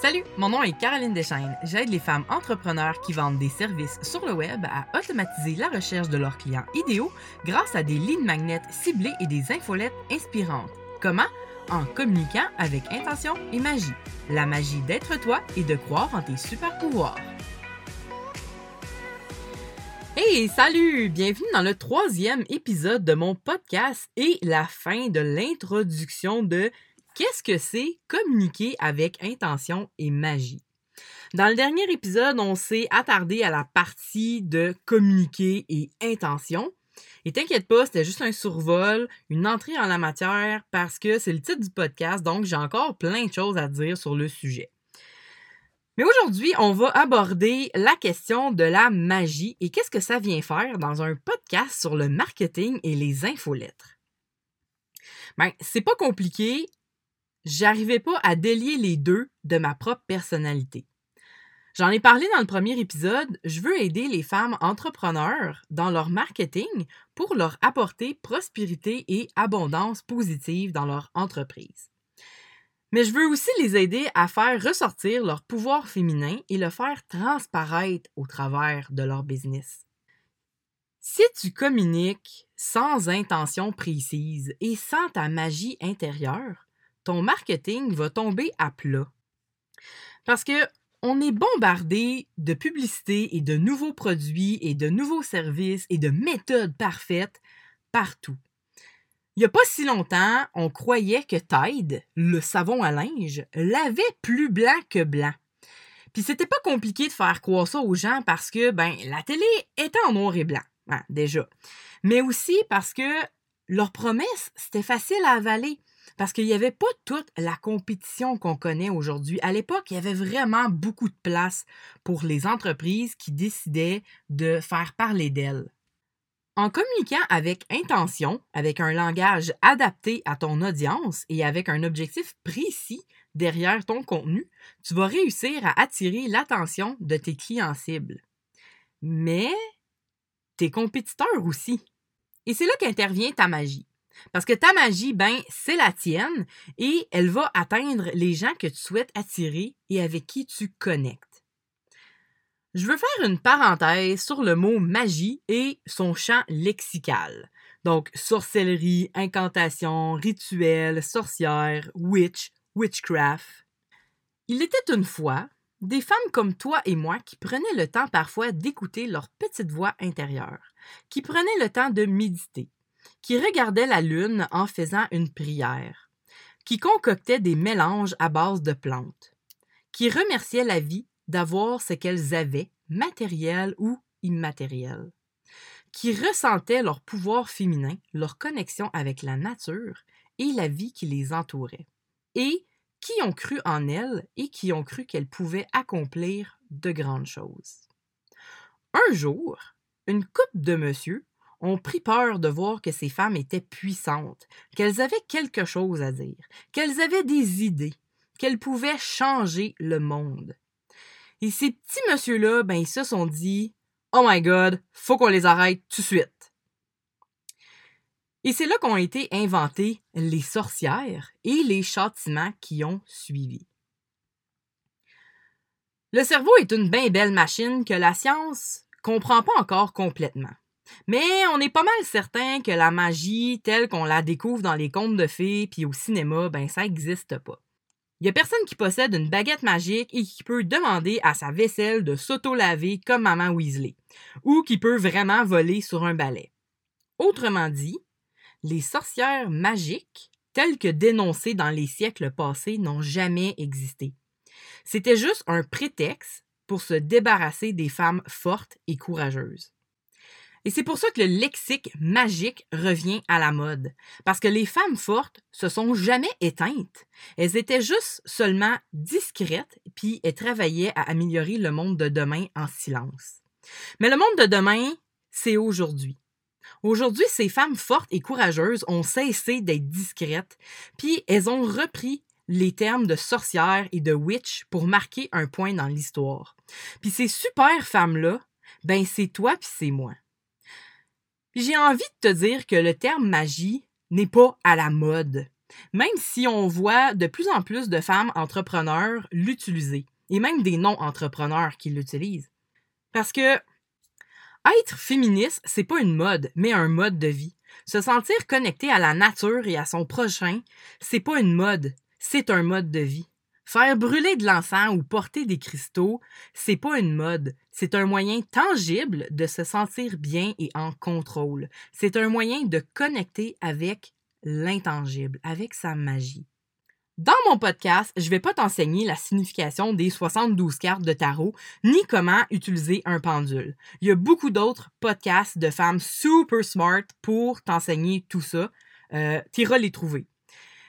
Salut, mon nom est Caroline Deschaines. J'aide les femmes entrepreneurs qui vendent des services sur le web à automatiser la recherche de leurs clients idéaux grâce à des lignes magnètes ciblées et des infolettes inspirantes. Comment? En communiquant avec intention et magie. La magie d'être toi et de croire en tes super pouvoirs. Hey, salut! Bienvenue dans le troisième épisode de mon podcast et la fin de l'introduction de Qu'est-ce que c'est communiquer avec intention et magie? Dans le dernier épisode, on s'est attardé à la partie de communiquer et intention. Et t'inquiète pas, c'était juste un survol, une entrée en la matière parce que c'est le titre du podcast, donc j'ai encore plein de choses à dire sur le sujet. Mais aujourd'hui, on va aborder la question de la magie et qu'est-ce que ça vient faire dans un podcast sur le marketing et les infolettres. Ben, c'est pas compliqué, j'arrivais pas à délier les deux de ma propre personnalité. J'en ai parlé dans le premier épisode, je veux aider les femmes entrepreneurs dans leur marketing pour leur apporter prospérité et abondance positive dans leur entreprise. Mais je veux aussi les aider à faire ressortir leur pouvoir féminin et le faire transparaître au travers de leur business. Si tu communiques sans intention précise et sans ta magie intérieure, ton marketing va tomber à plat. Parce que on est bombardé de publicités et de nouveaux produits et de nouveaux services et de méthodes parfaites partout. Il n'y a pas si longtemps, on croyait que Tide, le savon à linge, l'avait plus blanc que blanc. Puis c'était pas compliqué de faire croire ça aux gens parce que ben la télé était en noir et blanc, hein, déjà. Mais aussi parce que leur promesse, c'était facile à avaler parce qu'il n'y avait pas toute la compétition qu'on connaît aujourd'hui. À l'époque, il y avait vraiment beaucoup de place pour les entreprises qui décidaient de faire parler d'elles. En communiquant avec intention, avec un langage adapté à ton audience et avec un objectif précis derrière ton contenu, tu vas réussir à attirer l'attention de tes clients cibles. Mais tes compétiteurs aussi. Et c'est là qu'intervient ta magie. Parce que ta magie, ben, c'est la tienne et elle va atteindre les gens que tu souhaites attirer et avec qui tu connectes. Je veux faire une parenthèse sur le mot magie et son champ lexical. Donc, sorcellerie, incantation, rituel, sorcière, witch, witchcraft. Il était une fois des femmes comme toi et moi qui prenaient le temps parfois d'écouter leur petite voix intérieure, qui prenaient le temps de méditer, qui regardait la lune en faisant une prière, qui concoctait des mélanges à base de plantes, qui remerciait la vie d'avoir ce qu'elles avaient, matériel ou immatériel, qui ressentaient leur pouvoir féminin, leur connexion avec la nature et la vie qui les entourait, et qui ont cru en elles et qui ont cru qu'elles pouvaient accomplir de grandes choses. Un jour, une coupe de monsieur ont pris peur de voir que ces femmes étaient puissantes, qu'elles avaient quelque chose à dire, qu'elles avaient des idées, qu'elles pouvaient changer le monde. Et ces petits messieurs-là, ben, ils se sont dit Oh my God, faut qu'on les arrête tout de suite. Et c'est là qu'ont été inventées les sorcières et les châtiments qui ont suivi. Le cerveau est une bien belle machine que la science comprend pas encore complètement. Mais on est pas mal certain que la magie telle qu'on la découvre dans les contes de fées puis au cinéma, ben ça n'existe pas. Il y a personne qui possède une baguette magique et qui peut demander à sa vaisselle de s'auto-laver comme maman Weasley, ou qui peut vraiment voler sur un balai. Autrement dit, les sorcières magiques, telles que dénoncées dans les siècles passés, n'ont jamais existé. C'était juste un prétexte pour se débarrasser des femmes fortes et courageuses. Et c'est pour ça que le lexique magique revient à la mode. Parce que les femmes fortes se sont jamais éteintes. Elles étaient juste seulement discrètes, puis elles travaillaient à améliorer le monde de demain en silence. Mais le monde de demain, c'est aujourd'hui. Aujourd'hui, ces femmes fortes et courageuses ont cessé d'être discrètes, puis elles ont repris les termes de sorcière et de witch pour marquer un point dans l'histoire. Puis ces super femmes-là, ben c'est toi puis c'est moi j'ai envie de te dire que le terme magie n'est pas à la mode. même si on voit de plus en plus de femmes entrepreneurs l'utiliser, et même des non-entrepreneurs qui l'utilisent. Parce que être féministe, c'est pas une mode, mais un mode de vie. Se sentir connecté à la nature et à son prochain, c'est pas une mode, c'est un mode de vie. Faire brûler de l'encens ou porter des cristaux, c'est pas une mode, c'est un moyen tangible de se sentir bien et en contrôle. C'est un moyen de connecter avec l'intangible, avec sa magie. Dans mon podcast, je vais pas t'enseigner la signification des 72 cartes de tarot, ni comment utiliser un pendule. Il y a beaucoup d'autres podcasts de femmes super smart pour t'enseigner tout ça. Euh, iras les trouver.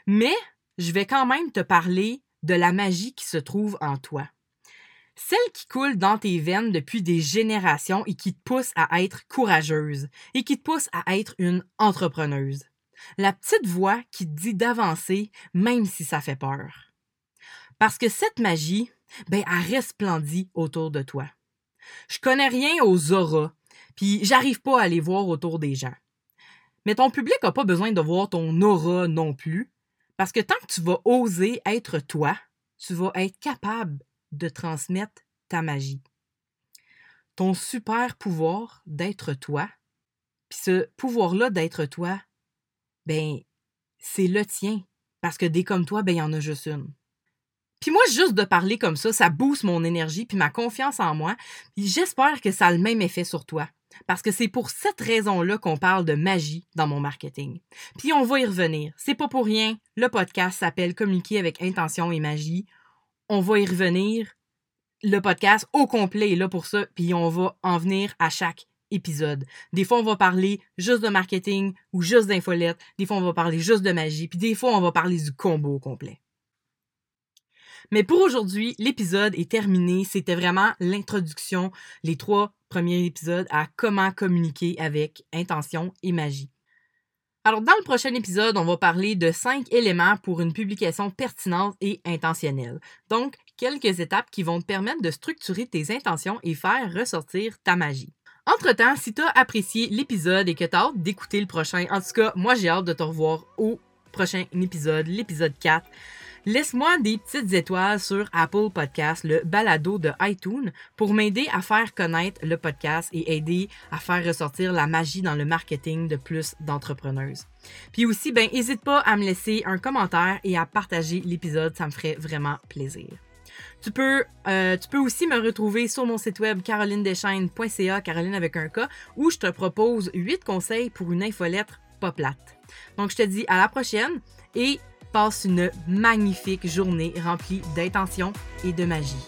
Mais je vais quand même te parler de la magie qui se trouve en toi. Celle qui coule dans tes veines depuis des générations et qui te pousse à être courageuse et qui te pousse à être une entrepreneuse. La petite voix qui te dit d'avancer même si ça fait peur. Parce que cette magie, ben, elle resplendit autour de toi. Je connais rien aux auras, puis j'arrive pas à les voir autour des gens. Mais ton public n'a pas besoin de voir ton aura non plus, parce que tant que tu vas oser être toi, tu vas être capable de transmettre ta magie. Ton super pouvoir d'être toi, puis ce pouvoir-là d'être toi, ben, c'est le tien. Parce que des comme toi, ben, il y en a juste une. Puis moi, juste de parler comme ça, ça booste mon énergie puis ma confiance en moi. Puis j'espère que ça a le même effet sur toi. Parce que c'est pour cette raison-là qu'on parle de magie dans mon marketing. Puis on va y revenir. C'est pas pour rien. Le podcast s'appelle Communiquer avec intention et magie. On va y revenir. Le podcast au complet est là pour ça. Puis on va en venir à chaque épisode. Des fois, on va parler juste de marketing ou juste d'infolette. Des fois, on va parler juste de magie. Puis des fois, on va parler du combo complet. Mais pour aujourd'hui, l'épisode est terminé. C'était vraiment l'introduction, les trois premiers épisodes à comment communiquer avec intention et magie. Alors, dans le prochain épisode, on va parler de cinq éléments pour une publication pertinente et intentionnelle. Donc, quelques étapes qui vont te permettre de structurer tes intentions et faire ressortir ta magie. Entre-temps, si tu as apprécié l'épisode et que tu as hâte d'écouter le prochain, en tout cas, moi j'ai hâte de te revoir au prochain épisode, l'épisode 4. Laisse-moi des petites étoiles sur Apple Podcast, le balado de iTunes, pour m'aider à faire connaître le podcast et aider à faire ressortir la magie dans le marketing de plus d'entrepreneuses. Puis aussi, ben, n'hésite pas à me laisser un commentaire et à partager l'épisode, ça me ferait vraiment plaisir. Tu peux, euh, aussi me retrouver sur mon site web carolinedeschaines.ca, Caroline avec un K, où je te propose 8 conseils pour une infolettre pas plate. Donc, je te dis à la prochaine et passe une magnifique journée remplie d'intention et de magie.